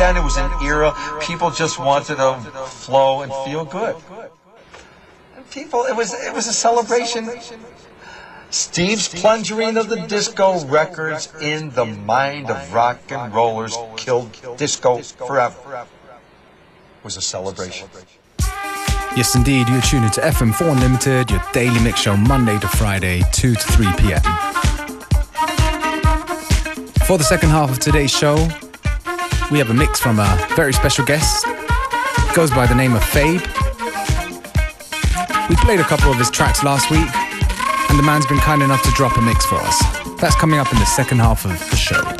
then it was an era people just wanted to flow and feel good. And people, it was it was a celebration. Steve's plunging of the disco records in the mind of rock and rollers killed disco forever. Was a celebration. Yes, indeed. You're tuned to FM4 Unlimited, your daily mix show, Monday to Friday, 2 to 3 p.m. For the second half of today's show, we have a mix from a very special guest. Goes by the name of Fabe. We played a couple of his tracks last week, and the man's been kind enough to drop a mix for us. That's coming up in the second half of the show.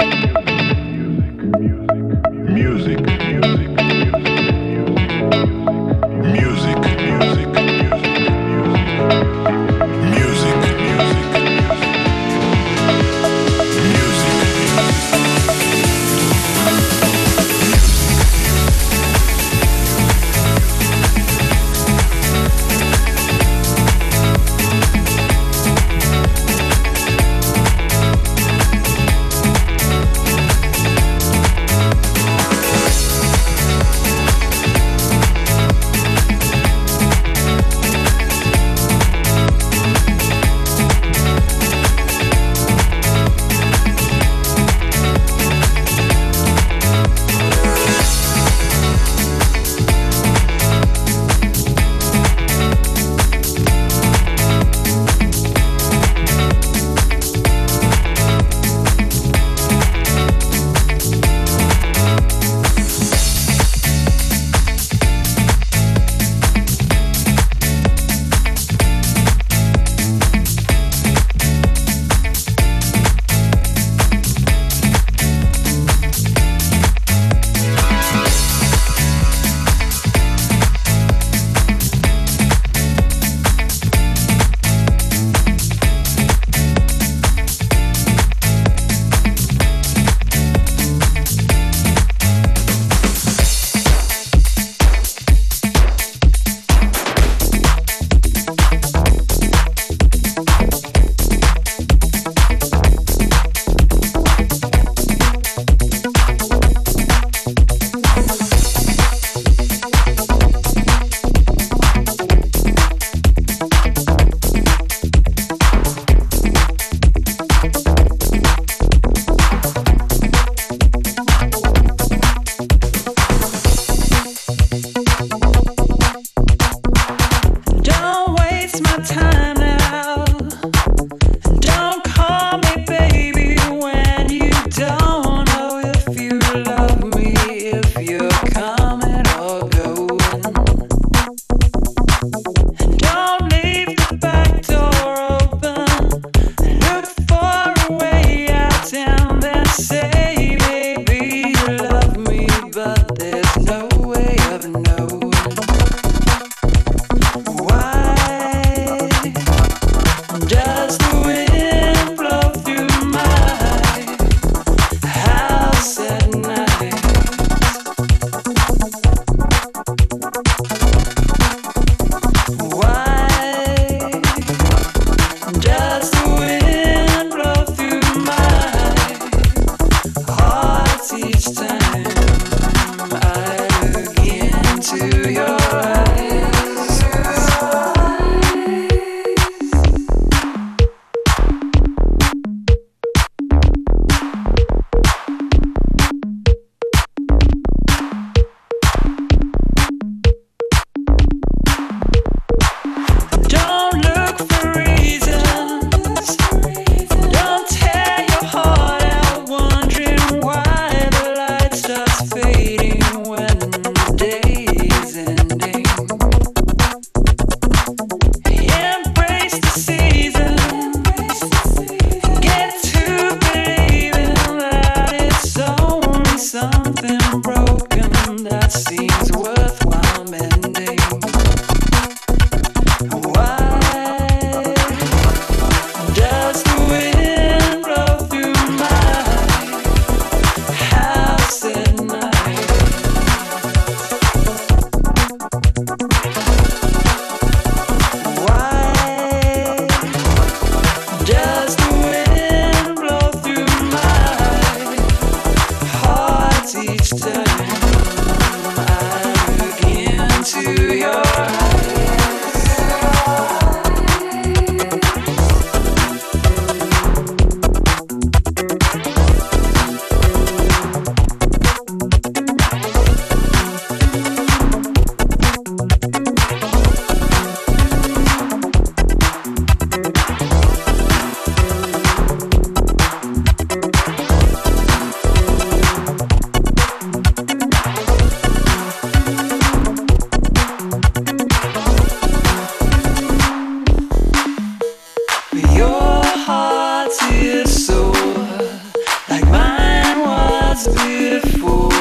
beautiful.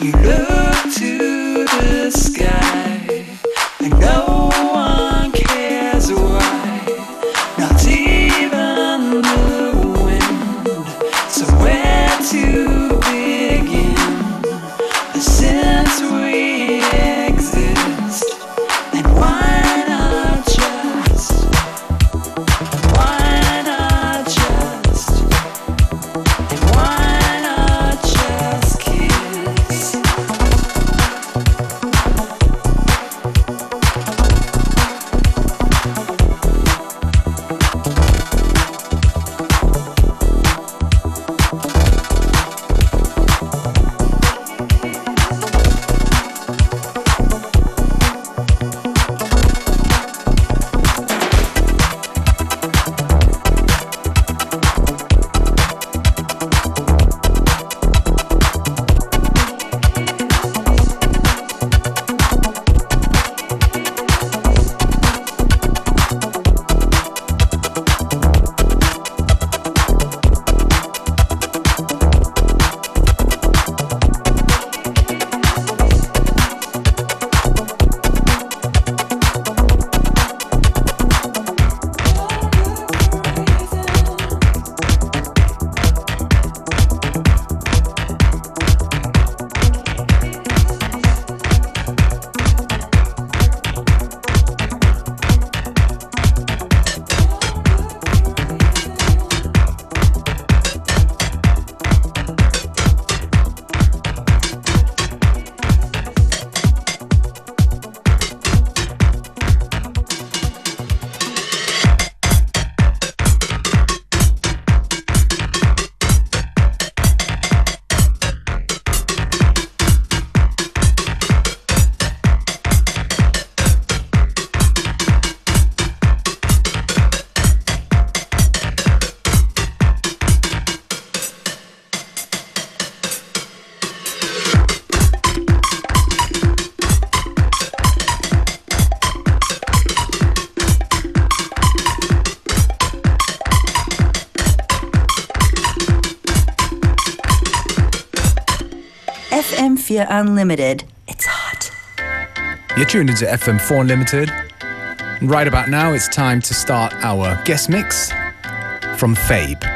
You look too. FM4 Unlimited. It's hot. You're tuned into FM4 Unlimited. Right about now, it's time to start our guest mix from Fabe.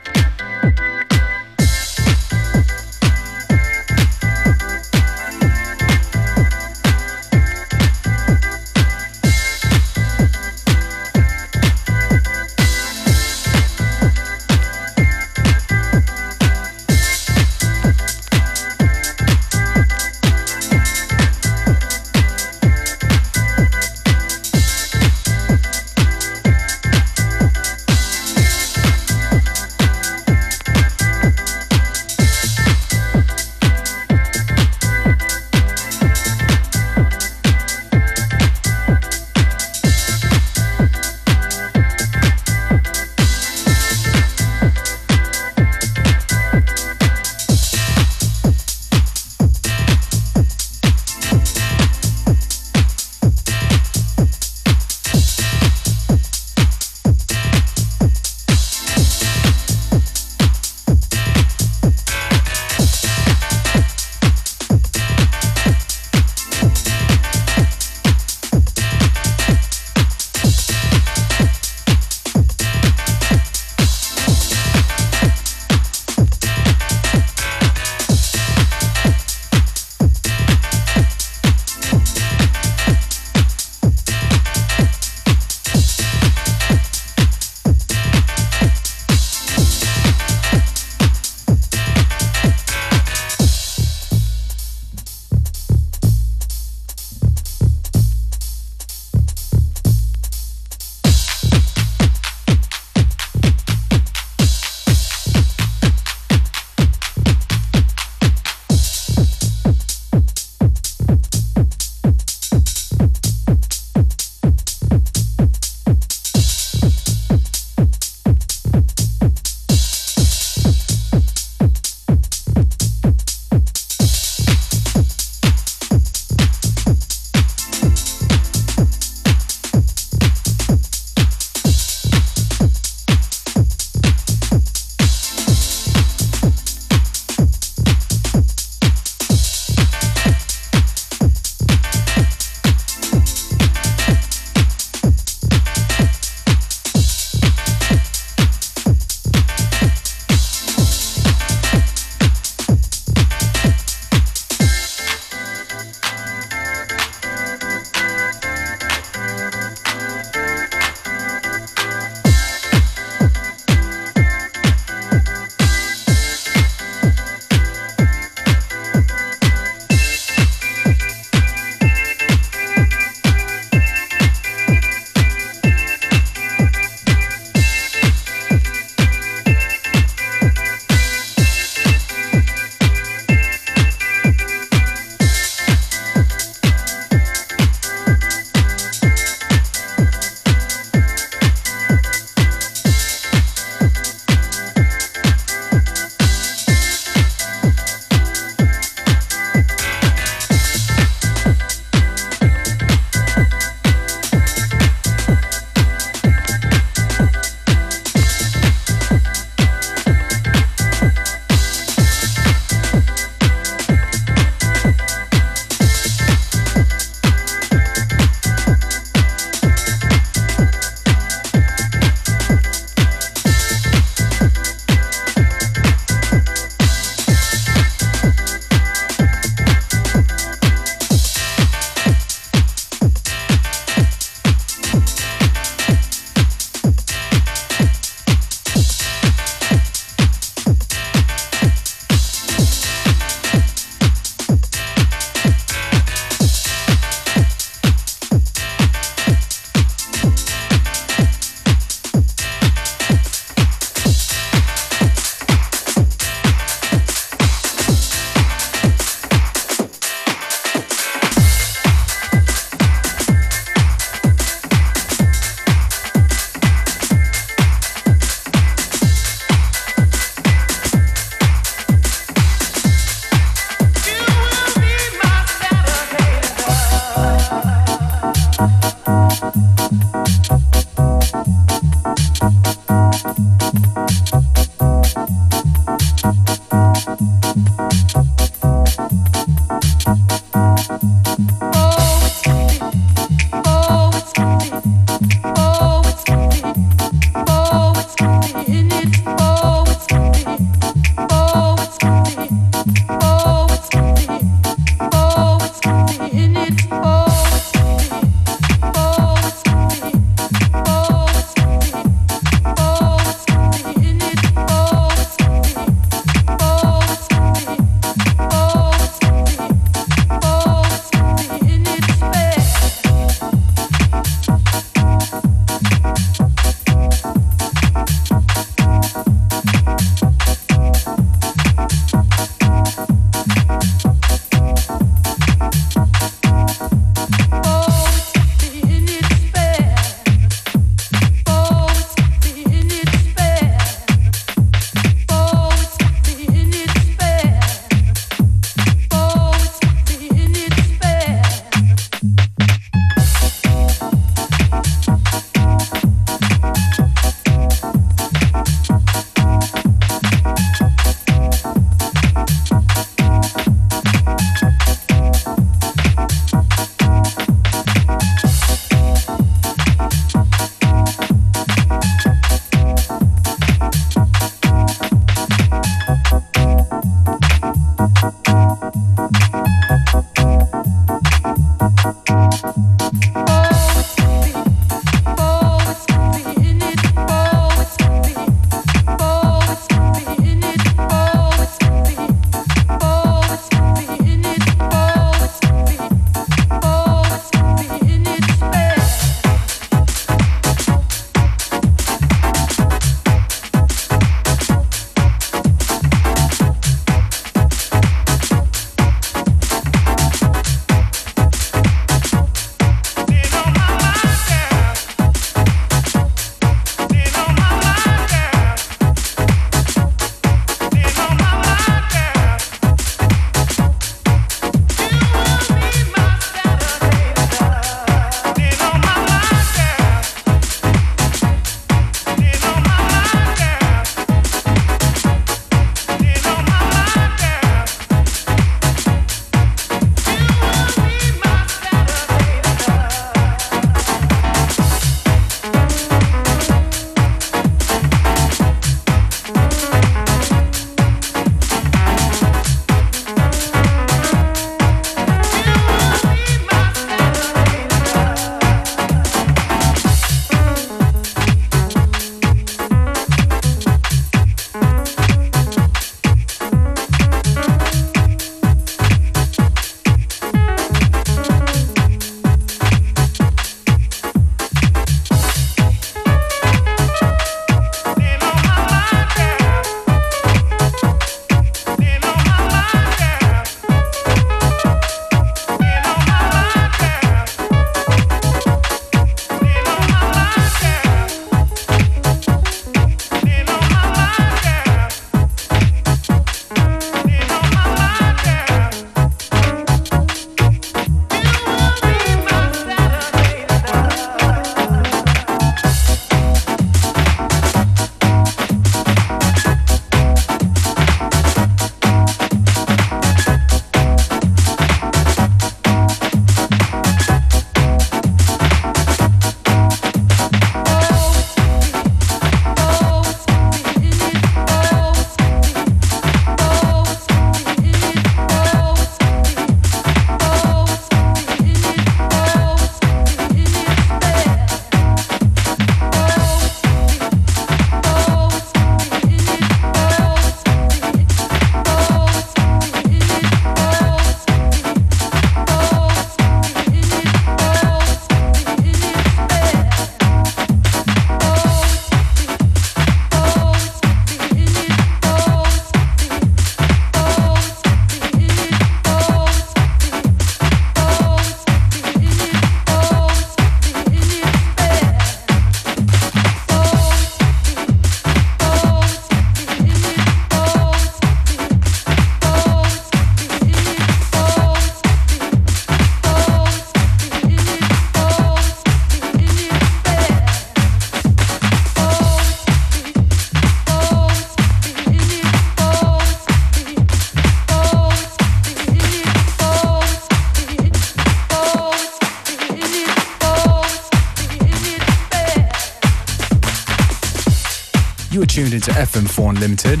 Unlimited.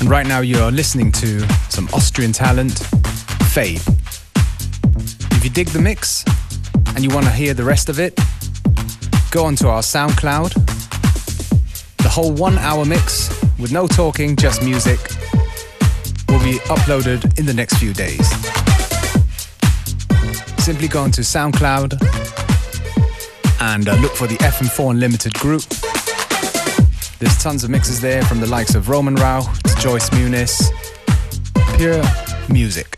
And right now you are listening to some Austrian talent, Fabe. If you dig the mix and you want to hear the rest of it, go onto our SoundCloud. The whole one hour mix with no talking, just music will be uploaded in the next few days. Simply go onto SoundCloud and uh, look for the FM4 Unlimited group there's tons of mixes there from the likes of Roman Rauch to Joyce Muniz. Pure music.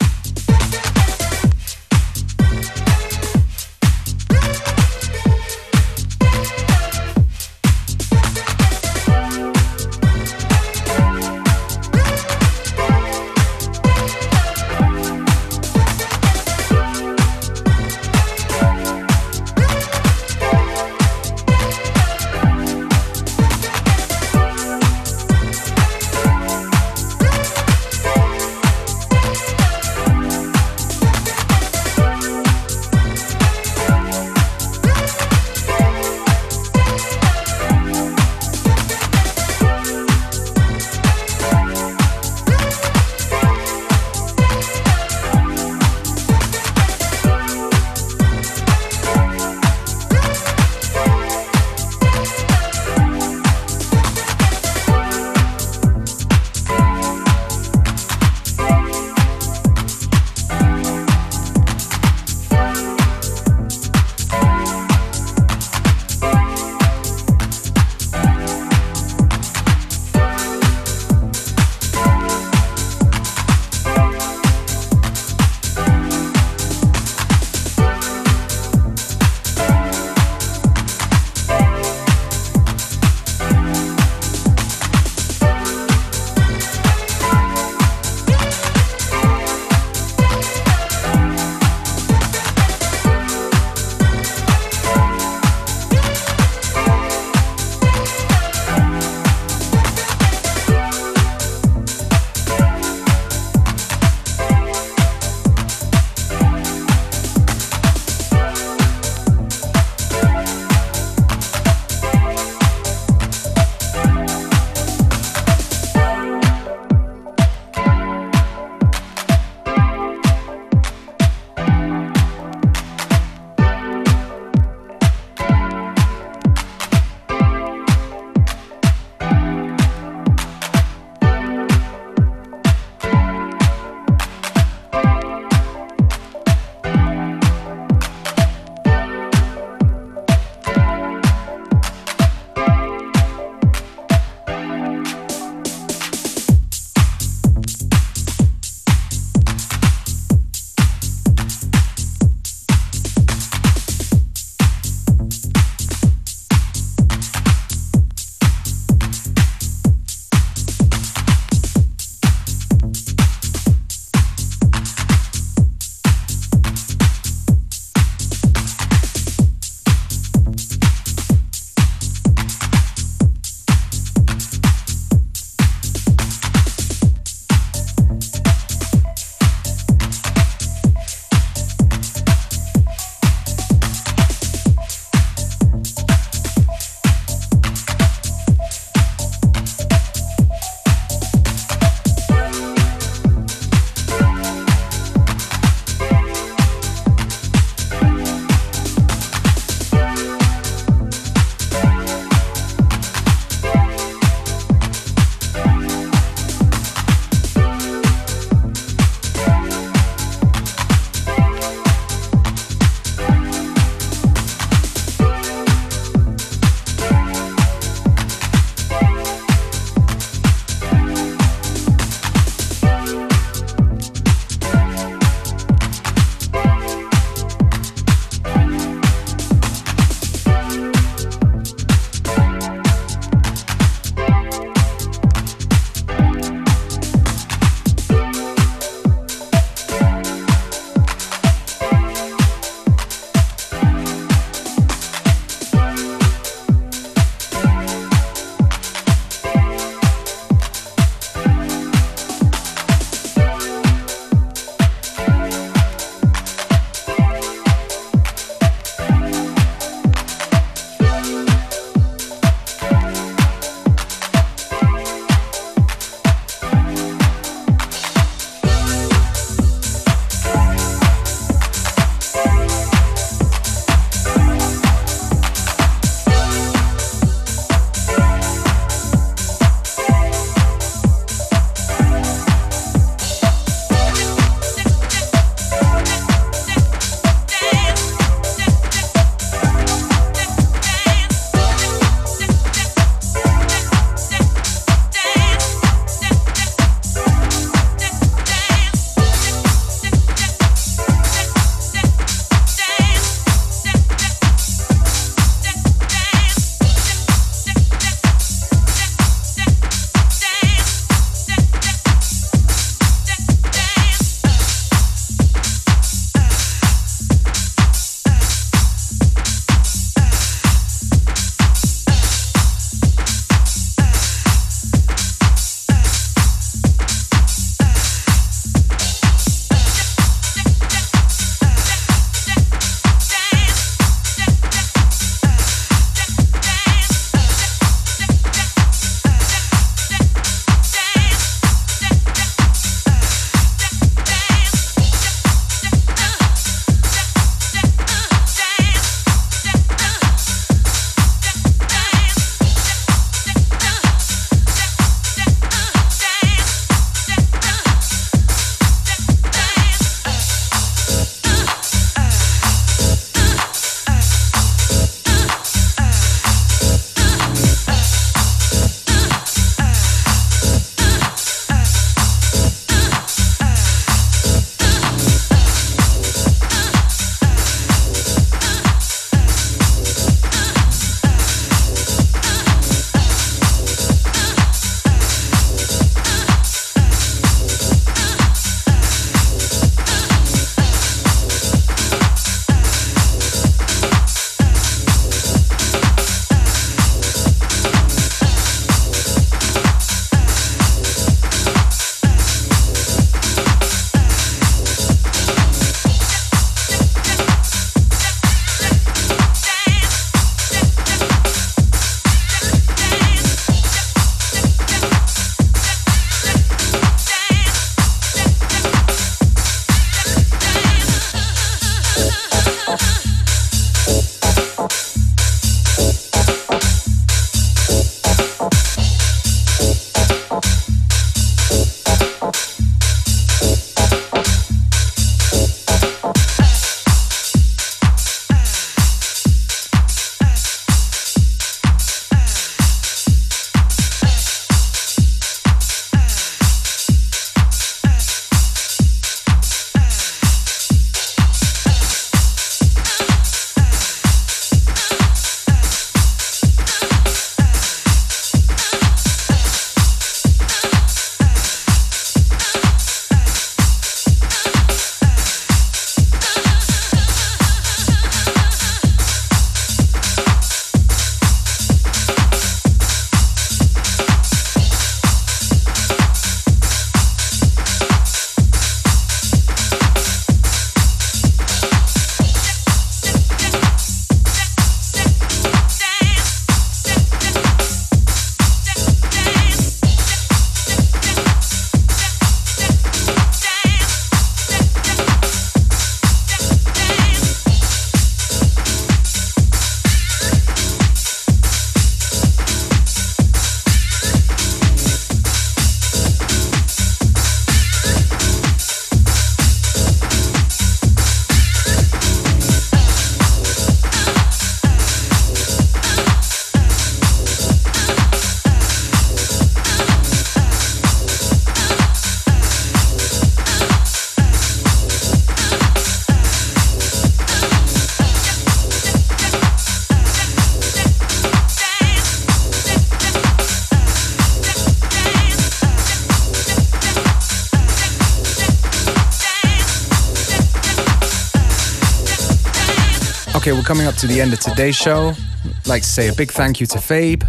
We're coming up to the end of today's show. I'd like to say a big thank you to Fabe,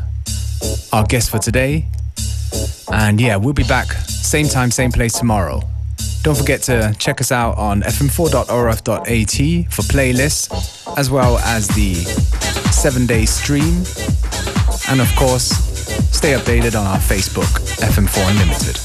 our guest for today. And yeah, we'll be back same time, same place tomorrow. Don't forget to check us out on fm4.orf.at for playlists, as well as the seven day stream. And of course, stay updated on our Facebook, FM4 Unlimited.